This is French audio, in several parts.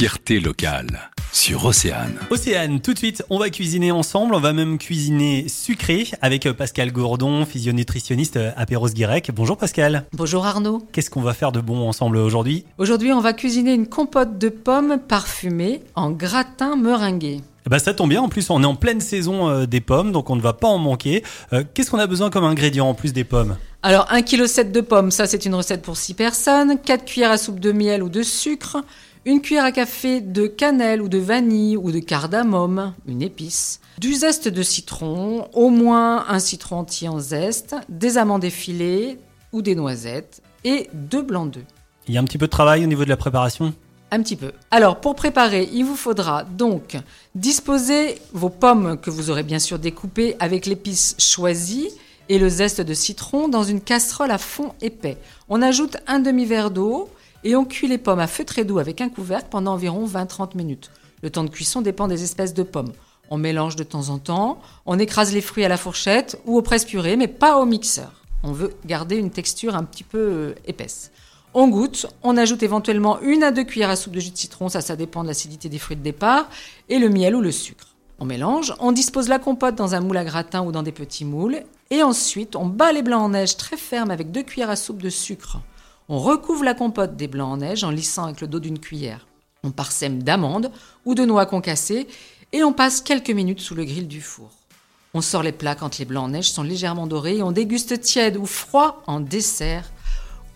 fierté locale sur Océane. Océane, tout de suite, on va cuisiner ensemble. On va même cuisiner sucré avec euh, Pascal Gourdon, physionutritionniste euh, à Perros-Guirec. Bonjour Pascal. Bonjour Arnaud. Qu'est-ce qu'on va faire de bon ensemble aujourd'hui? Aujourd'hui, on va cuisiner une compote de pommes parfumée en gratin meringué. Eh ben, ça tombe bien, en plus on est en pleine saison euh, des pommes, donc on ne va pas en manquer. Euh, Qu'est-ce qu'on a besoin comme ingrédient en plus des pommes? Alors, 1,7 kg de pommes, ça c'est une recette pour 6 personnes. 4 cuillères à soupe de miel ou de sucre. Une cuillère à café de cannelle ou de vanille ou de cardamome, une épice. Du zeste de citron, au moins un citron entier en zeste. Des amandes effilées ou des noisettes. Et deux blancs d'œufs. Il y a un petit peu de travail au niveau de la préparation? Un petit peu. Alors, pour préparer, il vous faudra donc disposer vos pommes que vous aurez bien sûr découpées avec l'épice choisie et le zeste de citron dans une casserole à fond épais. On ajoute un demi-verre d'eau et on cuit les pommes à feu très doux avec un couvercle pendant environ 20-30 minutes. Le temps de cuisson dépend des espèces de pommes. On mélange de temps en temps, on écrase les fruits à la fourchette ou au presse-purée, mais pas au mixeur. On veut garder une texture un petit peu euh, épaisse. On goûte, on ajoute éventuellement une à deux cuillères à soupe de jus de citron, ça ça dépend de l'acidité des fruits de départ, et le miel ou le sucre. On mélange, on dispose la compote dans un moule à gratin ou dans des petits moules, et ensuite on bat les blancs en neige très fermes avec deux cuillères à soupe de sucre. On recouvre la compote des blancs en neige en lissant avec le dos d'une cuillère. On parsème d'amandes ou de noix concassées et on passe quelques minutes sous le grill du four. On sort les plats quand les blancs en neige sont légèrement dorés et on déguste tiède ou froid en dessert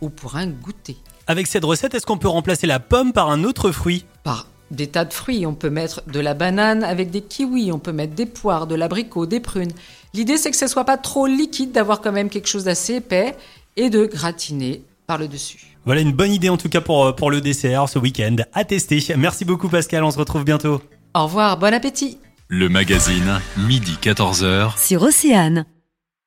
ou pour un goûter. Avec cette recette, est-ce qu'on peut remplacer la pomme par un autre fruit? Par des tas de fruits, on peut mettre de la banane avec des kiwis, on peut mettre des poires, de l'abricot, des prunes. L'idée c'est que ce soit pas trop liquide, d'avoir quand même quelque chose d'assez épais et de gratiner par le dessus. Voilà une bonne idée en tout cas pour, euh, pour le dessert ce week-end. À tester. Merci beaucoup Pascal, on se retrouve bientôt. Au revoir, bon appétit Le magazine, midi 14h. sur Océane.